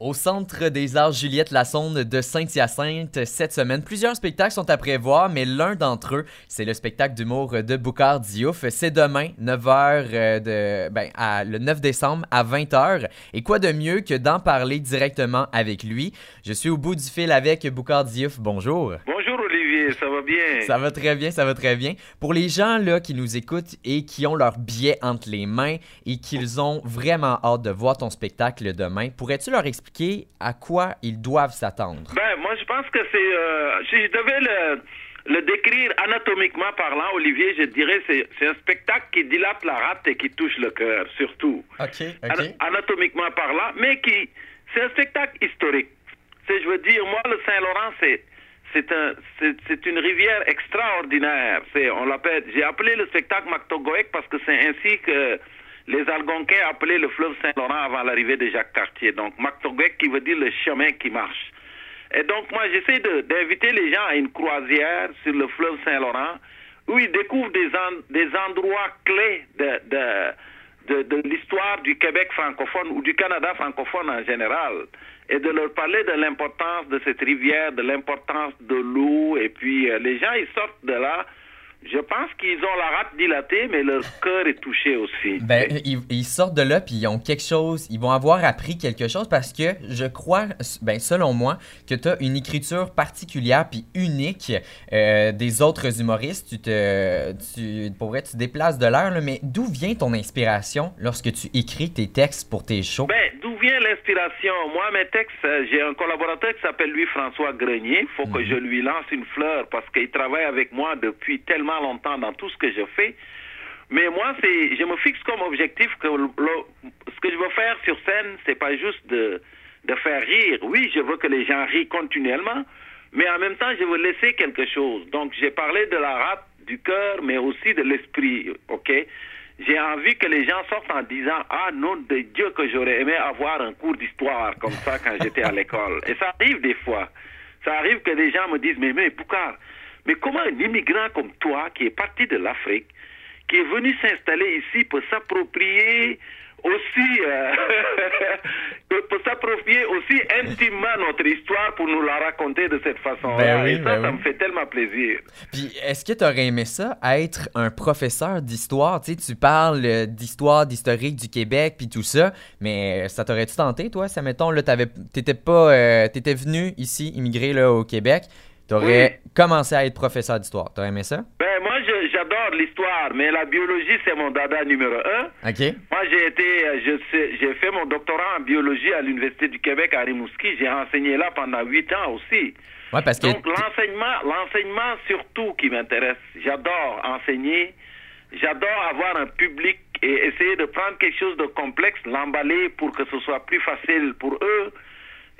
Au Centre des Arts Juliette Lassonde de Saint-Hyacinthe, cette semaine, plusieurs spectacles sont à prévoir, mais l'un d'entre eux, c'est le spectacle d'humour de Boucard Diouf. C'est demain, 9h, euh, de, ben, le 9 décembre à 20h. Et quoi de mieux que d'en parler directement avec lui? Je suis au bout du fil avec Boucard Diouf. Bonjour Ça va bien? Ça va très bien, ça va très bien. Pour les gens là, qui nous écoutent et qui ont leur billet entre les mains et qu'ils ont vraiment hâte de voir ton spectacle demain, pourrais-tu leur expliquer à quoi ils doivent s'attendre? Ben, moi, je pense que c'est. Euh, si je devais le, le, décrire anatomiquement parlant, Olivier, je dirais c'est c'est un spectacle qui dilate la rate et qui touche le cœur, surtout. OK, OK. anatomiquement parlant, mais qui. C'est un spectacle historique. C'est, je veux dire, moi, le Saint-Laurent, c'est. C'est un, c'est une rivière extraordinaire. C'est, on l'appelle, j'ai appelé le spectacle Mactogoek parce que c'est ainsi que les Algonquins appelaient le fleuve Saint-Laurent avant l'arrivée de Jacques Cartier. Donc, Mactogwek qui veut dire le chemin qui marche. Et donc, moi, j'essaie d'inviter les gens à une croisière sur le fleuve Saint-Laurent où ils découvrent des, des endroits clés de, de, l'histoire du Québec francophone ou du Canada francophone en général et de leur parler de l'importance de cette rivière, de l'importance de l'eau. Et puis, euh, les gens, ils sortent de là je pense qu'ils ont la rate dilatée, mais leur cœur est touché aussi. Ben, ils, sortent de là, puis ils ont quelque chose, ils vont avoir appris quelque chose parce que je crois, ben, selon moi, que tu as une écriture particulière puis unique euh, des autres humoristes. Tu te, tu, pour vrai, tu déplaces de l'air, mais d'où vient ton inspiration lorsque tu écris tes textes pour tes shows? Ben, vient l'inspiration? Moi, mes textes, euh, j'ai un collaborateur qui s'appelle Louis-François Grenier. faut que mhm. je lui lance une fleur parce qu'il travaille avec moi depuis tellement longtemps dans tout ce que je fais. Mais moi, c'est, je me fixe comme objectif que ce que je veux faire sur scène, c'est pas juste de, de faire rire. Oui, je veux que les gens rient continuellement, mais en même temps, je veux laisser quelque chose. Donc, j'ai parlé de la rate, du cœur, mais aussi de l'esprit, ok? J'ai envie que les gens sortent en disant Ah, nom de Dieu, que j'aurais aimé avoir un cours d'histoire comme ça quand j'étais à l'école. Et ça arrive des fois. Ça arrive que les gens me disent Mais, mais, mais comment un immigrant comme toi, qui est parti de l'Afrique, qui est venu s'installer ici, peut s'approprier aussi, euh, peut s'approprier aussi intimement notre histoire pour nous la raconter de cette façon. Ben et ça, ben ça me fait tellement plaisir. Puis, est-ce que tu aurais aimé ça, être un professeur d'histoire? Tu sais, tu parles euh, d'histoire, d'historique du Québec, puis tout ça, mais ça t'aurait-tu tenté, toi? Ça, mettons, là, t'étais pas, euh, t'étais venu ici, immigré, là, au Québec, tu aurais commencé à être professeur d'histoire. T'aurais aimé ça? Ben, moi, j'adore l'histoire, mais la biologie, c'est mon dada numéro un. OK. Moi, j'ai été, euh, j'ai fait mon doctorat en biologie à l'Université du Québec à Rimouski. J'ai enseigné là pendant huit ans aussi. Ouais, parce que... Donc, l'enseignement, l'enseignement surtout qui m'intéresse. J'adore enseigner. J'adore avoir un public et essayer de prendre quelque chose de complexe, l'emballer pour que ce soit plus facile pour eux.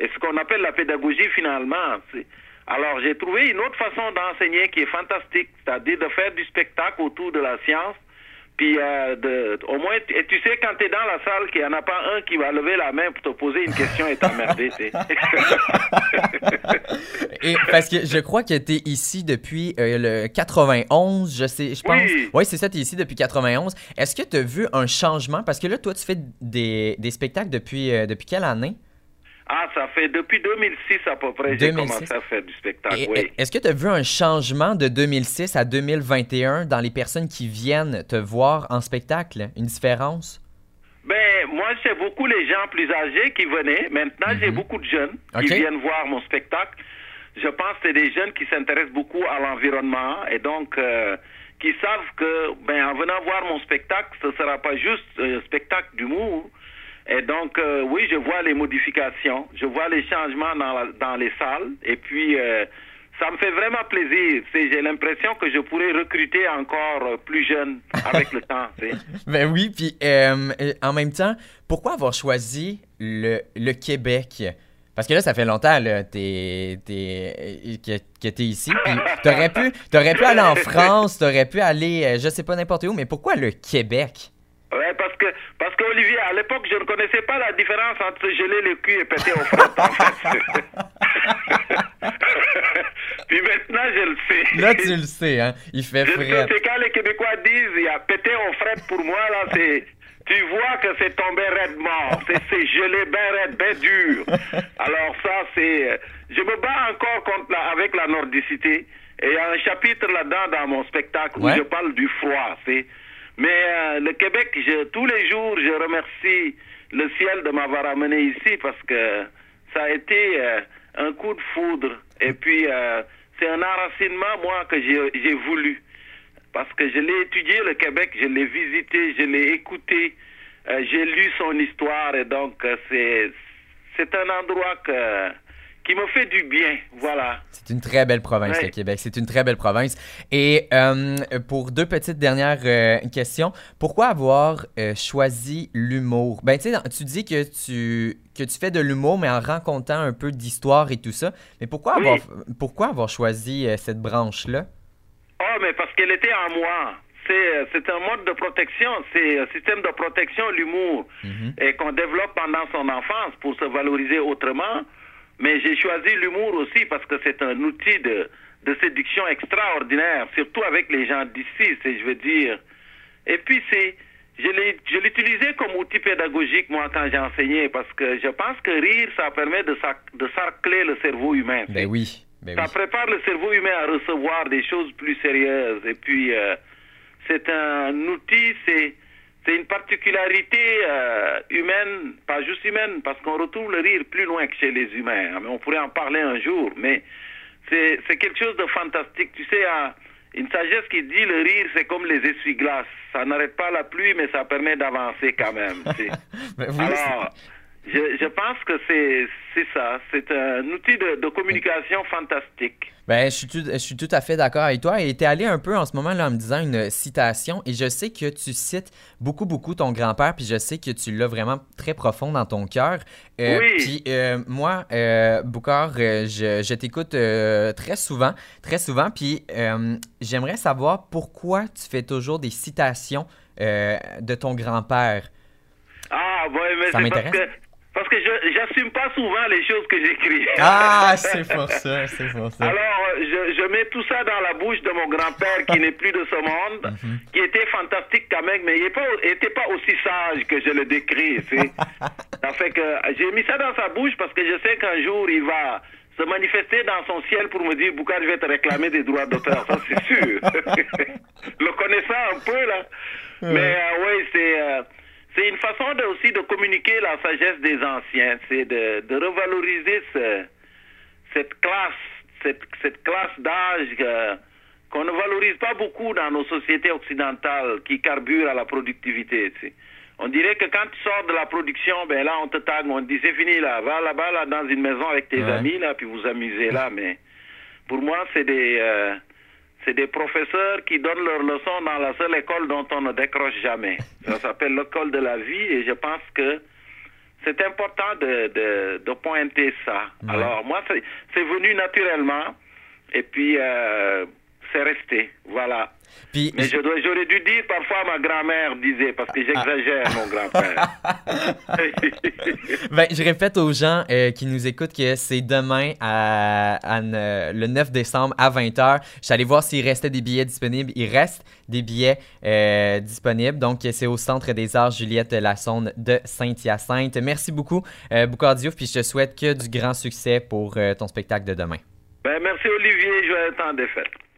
Et ce qu'on appelle la pédagogie finalement. Alors, j'ai trouvé une autre façon d'enseigner qui est fantastique, c'est-à-dire de faire du spectacle autour de la science. Puis, euh, de, au moins, et tu sais, quand tu es dans la salle, qu'il n'y en a pas un qui va lever la main pour te poser une question et t'emmerder. et parce que je crois que tu es ici depuis euh, le 91, je sais, je pense. Oui, c'est ça, tu es ici depuis 91. Est-ce que tu as vu un changement? Parce que là, toi, tu fais des, des spectacles depuis, euh, depuis quelle année? Ah, ça fait depuis 2006 à peu près, j'ai commencé à faire du spectacle, oui. Est-ce que tu as vu un changement de 2006 à 2021 dans les personnes qui viennent te voir en spectacle? Une différence? Ben, moi, c'est beaucoup les gens plus âgés qui venaient. Maintenant, j'ai mhm. beaucoup de jeunes qui viennent voir mon spectacle. Je pense que c'est des jeunes qui s'intéressent beaucoup à l'environnement et donc euh, qui savent que, ben, en venant voir mon spectacle, ce ne sera pas juste un spectacle d'humour, et donc, euh, oui, je vois les modifications, je vois les changements dans, dans les salles. Et puis, euh, ça me fait vraiment plaisir. J'ai l'impression que je pourrais recruter encore euh, plus jeunes avec le temps. ben oui, puis en même temps, pourquoi avoir choisi le, le Québec? Parce que là, ça fait longtemps là, t'es, que, que tu es ici. Puis t'aurais pu, aurais pu aller en France, t'aurais pu aller, je sais pas n'importe où, mais pourquoi le Québec? Ouais, parce que, parce qu'Olivier, à l'époque, je ne connaissais pas la différence entre geler le cul et péter au fret, Puis maintenant, je le sais. Là, tu le sais, hein. Il fait frais. C'est quand les Québécois disent, il y a pété au fret pour moi, là, c'est, tu vois que c'est tombé raidement. C'est gelé bien raide, bien dur. Alors ça, c'est... Je me bats encore contre la, avec la nordicité. Et il y a un chapitre là-dedans dans mon spectacle où je parle du froid. C'est... Mais euh, le Québec, je, tous les jours, je remercie le ciel de m'avoir amené ici parce que ça a été euh, un coup de foudre. Et puis, euh, c'est un enracinement, moi, que j'ai voulu. Parce que je l'ai étudié, le Québec, je l'ai visité, je l'ai écouté, j'ai lu son histoire. Et donc, c'est un endroit que qui me fait du bien, voilà. C'est une très belle province, le Québec. C'est une très belle province. Et euh, pour deux petites dernières euh, questions, pourquoi avoir euh, choisi l'humour? Ben, tu sais, tu dis que tu, que tu fais de l'humour, mais en racontant un peu d'histoire et tout ça. Mais pourquoi, avoir, pourquoi avoir choisi cette branche-là? Oh, mais parce qu'elle était en moi. C'est un mode de protection, c'est un système de protection, l'humour, mhm. et qu'on développe pendant son enfance pour se valoriser autrement. Mais j'ai choisi l'humour aussi parce que c'est un outil de, de séduction extraordinaire, surtout avec les gens d'ici, c'est, je veux dire. Et puis, c'est, je l'utilisais comme outil pédagogique, moi, quand j'ai enseigné, parce que je pense que rire, ça permet de, de sarcler le cerveau humain. Ben oui. Ben ça prépare le cerveau humain à recevoir des choses plus sérieuses. Et puis, euh, c'est un outil, c'est c'est une particularité euh, humaine, pas juste humaine, parce qu'on retrouve le rire plus loin que chez les humains. Hein, on pourrait en parler un jour, mais c'est quelque chose de fantastique. Tu sais, une sagesse qui dit le rire, c'est comme les essuie-glaces. Ça n'arrête pas la pluie, mais ça permet d'avancer quand même. Alors, je, je, pense que c'est ça. C'est un outil de, de, communication fantastique. Ben, je suis, tout, je suis tout à fait d'accord avec toi. Et tu es allé un peu en ce moment là en me disant une citation. Et je sais que tu cites beaucoup, beaucoup ton grand-père. Puis je sais que tu l'as vraiment très profond dans ton cœur. Euh, oui. Puis euh, moi, euh, Boucard, euh, je, je t'écoute très souvent. Très souvent. Puis j'aimerais savoir pourquoi tu fais toujours des citations de ton grand-père. Ah, ouais, mais c'est parce que parce que je j'assume pas souvent les choses que j'écris. Ah, c'est pour ça, c'est pour ça. Alors, je, je, mets tout ça dans la bouche de mon grand-père qui n'est plus de ce monde, mhm. qui était fantastique quand même, mais il n'était pas, pas aussi sage que je le décris. ça fait que j'ai mis ça dans sa bouche parce que je sais qu'un jour, il va se manifester dans son ciel pour me dire, Boukhar, je vais te réclamer des droits d'auteur. Ça, c'est sûr. le connaissant un peu, là. Mais euh, oui, c'est... Euh, c'est une façon aussi de communiquer la sagesse des anciens, c'est de, de, revaloriser cette classe, cette, cette classe d'âge qu'on ne valorise pas beaucoup dans nos sociétés occidentales qui carburent à la productivité. On dirait que quand tu sors de la production, ben là on te tag, on te dit c'est fini là, va là-bas là dans une maison avec tes amis là, puis vous amusez là. Mais pour moi c'est des euh, c'est des professeurs qui donnent leurs leçons dans la seule école dont on ne décroche jamais. Ça s'appelle l'école de la vie et je pense que c'est important de, de, de, pointer ça. Alors moi, c'est venu naturellement et puis euh, c'est resté. Voilà. Mais j'aurais dû dire parfois ma grand-mère disait, parce que j'exagère, mon grand-père. ben, je répète aux gens euh, qui nous écoutent que c'est demain, à, le 9 décembre à 20h. Je suis allé voir s'il restait des billets disponibles. Il reste des billets euh, disponibles. Donc, c'est au Centre des Arts Juliette Lassonde de Saint-Hyacinthe. Merci beaucoup, euh, Diouf, puis je te souhaite que du grand succès pour euh, ton spectacle de demain. Ben, merci, Olivier. Joyeux temps des fêtes.